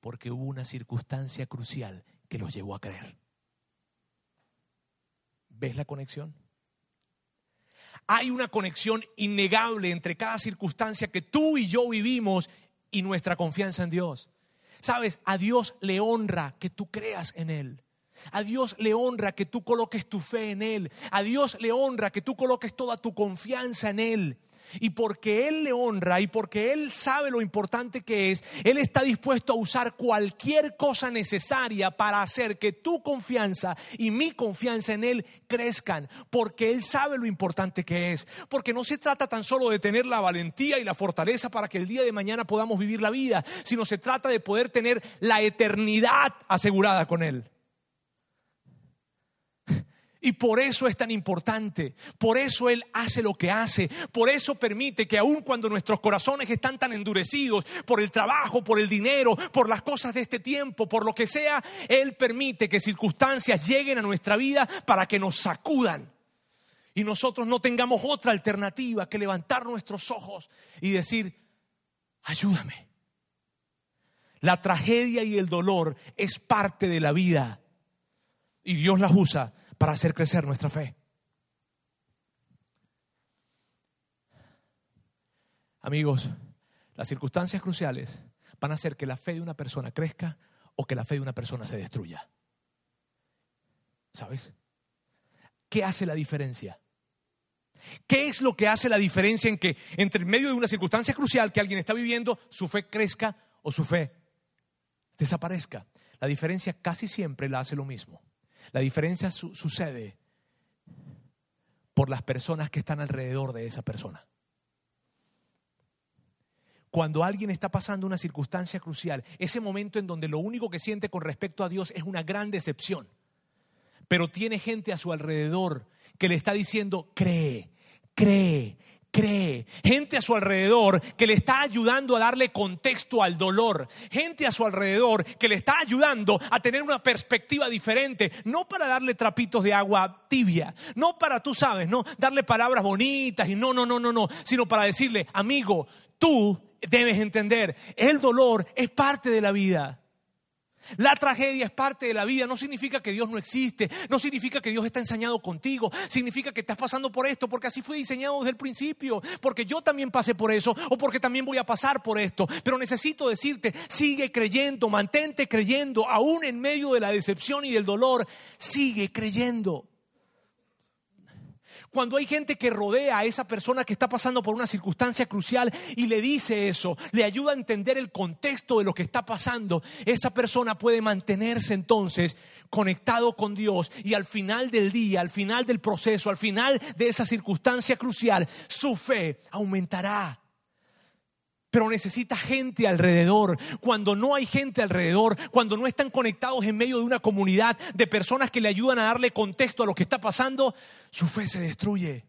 Porque hubo una circunstancia crucial que los llevó a creer. ¿Ves la conexión? Hay una conexión innegable entre cada circunstancia que tú y yo vivimos y nuestra confianza en Dios. Sabes, a Dios le honra que tú creas en Él. A Dios le honra que tú coloques tu fe en Él. A Dios le honra que tú coloques toda tu confianza en Él. Y porque Él le honra y porque Él sabe lo importante que es, Él está dispuesto a usar cualquier cosa necesaria para hacer que tu confianza y mi confianza en Él crezcan. Porque Él sabe lo importante que es. Porque no se trata tan solo de tener la valentía y la fortaleza para que el día de mañana podamos vivir la vida, sino se trata de poder tener la eternidad asegurada con Él. Y por eso es tan importante, por eso Él hace lo que hace, por eso permite que aun cuando nuestros corazones están tan endurecidos por el trabajo, por el dinero, por las cosas de este tiempo, por lo que sea, Él permite que circunstancias lleguen a nuestra vida para que nos sacudan. Y nosotros no tengamos otra alternativa que levantar nuestros ojos y decir, ayúdame. La tragedia y el dolor es parte de la vida y Dios las usa para hacer crecer nuestra fe. Amigos, las circunstancias cruciales van a hacer que la fe de una persona crezca o que la fe de una persona se destruya. ¿Sabes? ¿Qué hace la diferencia? ¿Qué es lo que hace la diferencia en que entre medio de una circunstancia crucial que alguien está viviendo, su fe crezca o su fe desaparezca? La diferencia casi siempre la hace lo mismo. La diferencia sucede por las personas que están alrededor de esa persona. Cuando alguien está pasando una circunstancia crucial, ese momento en donde lo único que siente con respecto a Dios es una gran decepción, pero tiene gente a su alrededor que le está diciendo, cree, cree, cree, gente a su alrededor que le está ayudando a darle contexto al dolor, gente a su alrededor que le está ayudando a tener una perspectiva diferente, no para darle trapitos de agua tibia, no para, tú sabes, no darle palabras bonitas y no, no, no, no, no, sino para decirle, amigo, tú debes entender, el dolor es parte de la vida. La tragedia es parte de la vida, no significa que Dios no existe, no significa que Dios está ensañado contigo, significa que estás pasando por esto, porque así fue diseñado desde el principio, porque yo también pasé por eso o porque también voy a pasar por esto. Pero necesito decirte, sigue creyendo, mantente creyendo, aún en medio de la decepción y del dolor, sigue creyendo. Cuando hay gente que rodea a esa persona que está pasando por una circunstancia crucial y le dice eso, le ayuda a entender el contexto de lo que está pasando, esa persona puede mantenerse entonces conectado con Dios y al final del día, al final del proceso, al final de esa circunstancia crucial, su fe aumentará pero necesita gente alrededor. Cuando no hay gente alrededor, cuando no están conectados en medio de una comunidad de personas que le ayudan a darle contexto a lo que está pasando, su fe se destruye.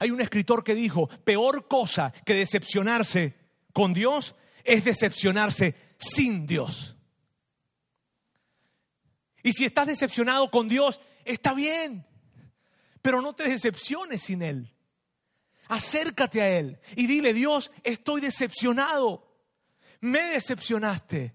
Hay un escritor que dijo, peor cosa que decepcionarse con Dios es decepcionarse sin Dios. Y si estás decepcionado con Dios, está bien, pero no te decepciones sin Él acércate a Él y dile, Dios, estoy decepcionado, me decepcionaste.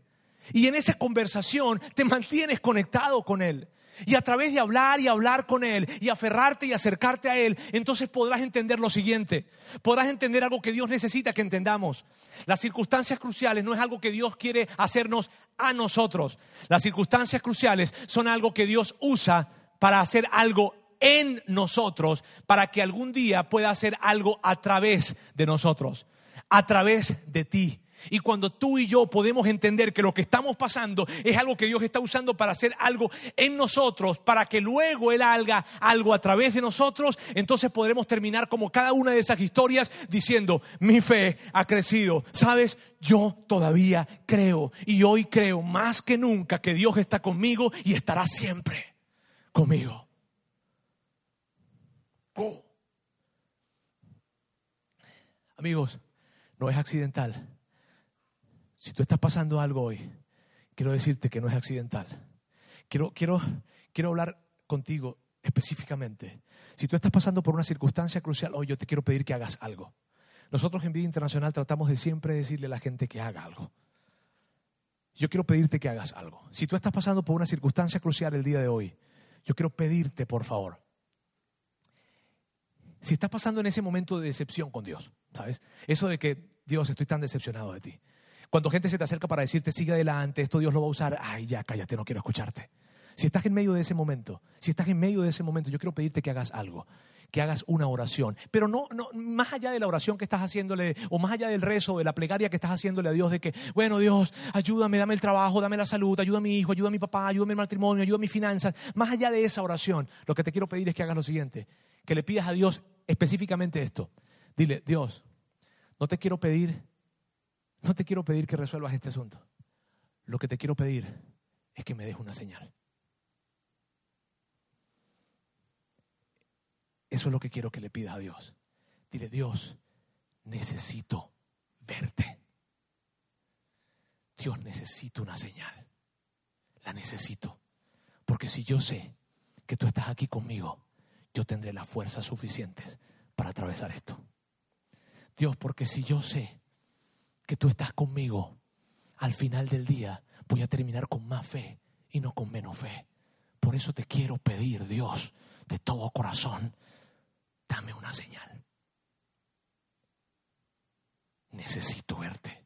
Y en esa conversación te mantienes conectado con Él. Y a través de hablar y hablar con Él y aferrarte y acercarte a Él, entonces podrás entender lo siguiente. Podrás entender algo que Dios necesita que entendamos. Las circunstancias cruciales no es algo que Dios quiere hacernos a nosotros. Las circunstancias cruciales son algo que Dios usa para hacer algo en nosotros para que algún día pueda hacer algo a través de nosotros, a través de ti. Y cuando tú y yo podemos entender que lo que estamos pasando es algo que Dios está usando para hacer algo en nosotros, para que luego Él haga algo a través de nosotros, entonces podremos terminar como cada una de esas historias diciendo, mi fe ha crecido. ¿Sabes? Yo todavía creo y hoy creo más que nunca que Dios está conmigo y estará siempre conmigo. Amigos, no es accidental. Si tú estás pasando algo hoy, quiero decirte que no es accidental. Quiero, quiero, quiero hablar contigo específicamente. Si tú estás pasando por una circunstancia crucial, hoy yo te quiero pedir que hagas algo. Nosotros en Vida Internacional tratamos de siempre decirle a la gente que haga algo. Yo quiero pedirte que hagas algo. Si tú estás pasando por una circunstancia crucial el día de hoy, yo quiero pedirte, por favor, si estás pasando en ese momento de decepción con Dios, ¿sabes? Eso de que, Dios, estoy tan decepcionado de ti. Cuando gente se te acerca para decirte, sigue adelante, esto Dios lo va a usar, ay, ya, cállate, no quiero escucharte. Si estás en medio de ese momento, si estás en medio de ese momento, yo quiero pedirte que hagas algo, que hagas una oración, pero no, no más allá de la oración que estás haciéndole o más allá del rezo, de la plegaria que estás haciéndole a Dios de que, bueno, Dios, ayúdame, dame el trabajo, dame la salud, ayuda a mi hijo, ayuda a mi papá, ayuda a mi matrimonio, ayuda a mis finanzas. Más allá de esa oración, lo que te quiero pedir es que hagas lo siguiente, que le pidas a Dios específicamente esto. Dile, Dios, no te quiero pedir, no te quiero pedir que resuelvas este asunto. Lo que te quiero pedir es que me des una señal. Eso es lo que quiero que le pidas a Dios. Dile, Dios, necesito verte. Dios, necesito una señal. La necesito. Porque si yo sé que tú estás aquí conmigo, yo tendré las fuerzas suficientes para atravesar esto. Dios, porque si yo sé que tú estás conmigo, al final del día voy a terminar con más fe y no con menos fe. Por eso te quiero pedir, Dios, de todo corazón, dame una señal. Necesito verte.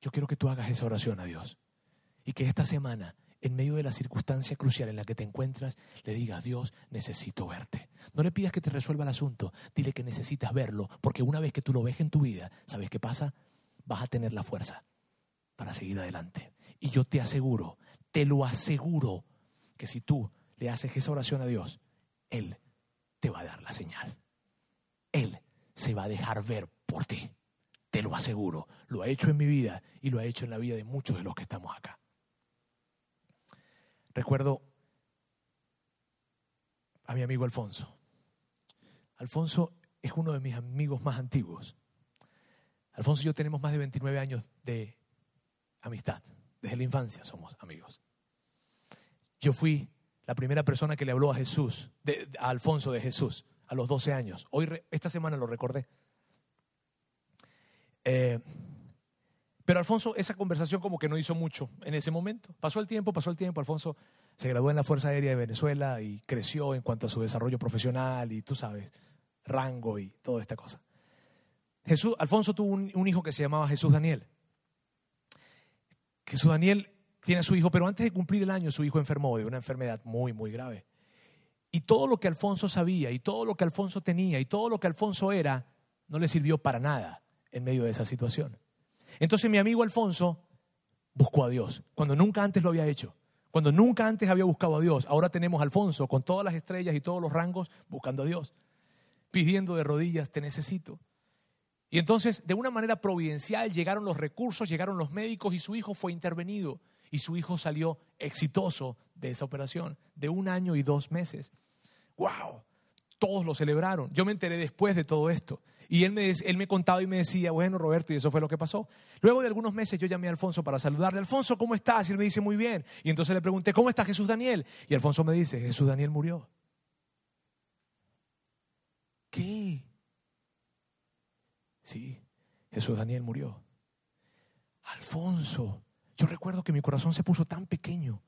Yo quiero que tú hagas esa oración a Dios y que esta semana en medio de la circunstancia crucial en la que te encuentras, le digas, Dios, necesito verte. No le pidas que te resuelva el asunto, dile que necesitas verlo, porque una vez que tú lo ves en tu vida, ¿sabes qué pasa? Vas a tener la fuerza para seguir adelante. Y yo te aseguro, te lo aseguro, que si tú le haces esa oración a Dios, Él te va a dar la señal. Él se va a dejar ver por ti. Te lo aseguro. Lo ha hecho en mi vida y lo ha hecho en la vida de muchos de los que estamos acá. Recuerdo a mi amigo Alfonso. Alfonso es uno de mis amigos más antiguos. Alfonso y yo tenemos más de 29 años de amistad. Desde la infancia somos amigos. Yo fui la primera persona que le habló a Jesús, a Alfonso de Jesús, a los 12 años. Hoy, esta semana lo recordé. Eh, pero Alfonso, esa conversación como que no hizo mucho en ese momento. Pasó el tiempo, pasó el tiempo. Alfonso se graduó en la Fuerza Aérea de Venezuela y creció en cuanto a su desarrollo profesional y tú sabes, rango y toda esta cosa. Jesús, Alfonso tuvo un, hijo que se llamaba Jesús Daniel. Jesús Daniel tiene a su hijo, pero antes de cumplir el año su hijo enfermó de una enfermedad muy, muy grave. Y todo lo que Alfonso sabía y todo lo que Alfonso tenía y todo lo que Alfonso era no le sirvió para nada en medio de esa situación. Entonces mi amigo Alfonso buscó a Dios cuando nunca antes lo había hecho. Cuando nunca antes había buscado a Dios, ahora tenemos Alfonso con todas las estrellas y todos los rangos buscando a Dios, pidiendo de rodillas, te necesito. Y entonces, de una manera providencial, llegaron los recursos, llegaron los médicos y su hijo fue intervenido. Y su hijo salió exitoso de esa operación, de un año y dos meses. ¡Wow! Todos lo celebraron. Yo me enteré después de todo esto. Y él me, él me contaba y me decía, bueno, Roberto, y eso fue lo que pasó. Luego de algunos meses yo llamé a Alfonso para saludarle. Alfonso, ¿cómo estás? Y él me dice, muy bien. Y entonces le pregunté, ¿cómo está Jesús Daniel? Y Alfonso me dice, Jesús Daniel murió. ¿Qué? Sí, Jesús Daniel murió. Alfonso, yo recuerdo que mi corazón se puso tan pequeño.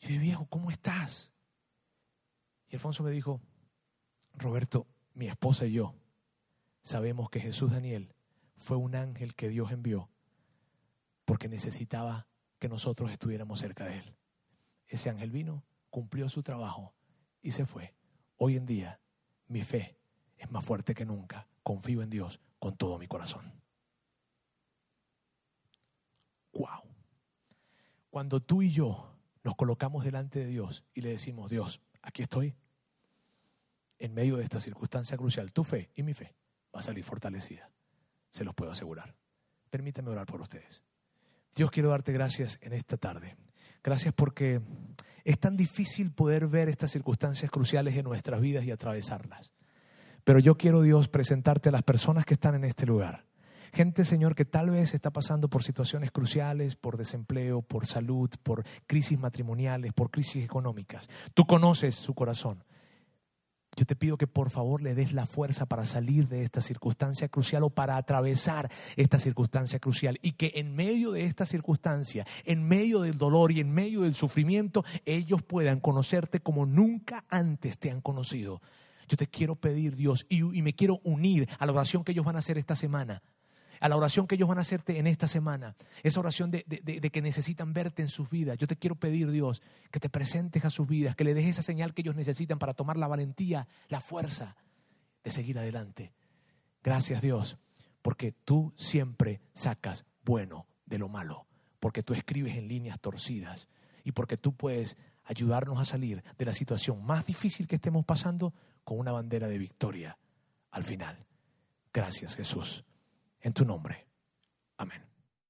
Yo dije, viejo, ¿cómo estás? Y Alfonso me dijo, Roberto, mi esposa y yo sabemos que Jesús Daniel fue un ángel que Dios envió porque necesitaba que nosotros estuviéramos cerca de él. Ese ángel vino, cumplió su trabajo y se fue. Hoy en día mi fe es más fuerte que nunca confío en Dios con todo mi corazón. Wow. Cuando tú y yo nos colocamos delante de Dios y le decimos, Dios, aquí estoy, en medio de esta circunstancia crucial, tu fe y mi fe va a salir fortalecida. Se los puedo asegurar. Permítame orar por ustedes. Dios, quiero darte gracias en esta tarde. Gracias porque es tan difícil poder ver estas circunstancias cruciales en nuestras vidas y atravesarlas. Pero yo quiero, Dios, presentarte a las personas que están en este lugar. Gente, Señor, que tal vez está pasando por situaciones cruciales, por desempleo, por salud, por crisis matrimoniales, por crisis económicas. Tú conoces su corazón. Yo te pido que por favor le des la fuerza para salir de esta circunstancia crucial o para atravesar esta circunstancia crucial y que en medio de esta circunstancia, en medio del dolor y en medio del sufrimiento, ellos puedan conocerte como nunca antes te han conocido. Yo te quiero pedir, Dios, y, me quiero unir a la oración que ellos van a hacer esta semana a la oración que ellos van a hacerte en esta semana, esa oración de, que necesitan verte en sus vidas. Yo te quiero pedir, Dios, que te presentes a sus vidas, que le des esa señal que ellos necesitan para tomar la valentía, la fuerza de seguir adelante. Gracias, Dios, porque tú siempre sacas bueno de lo malo, porque tú escribes en líneas torcidas y porque tú puedes ayudarnos a salir de la situación más difícil que estemos pasando con una bandera de victoria al final. Gracias Jesús. En tu nombre. Amén.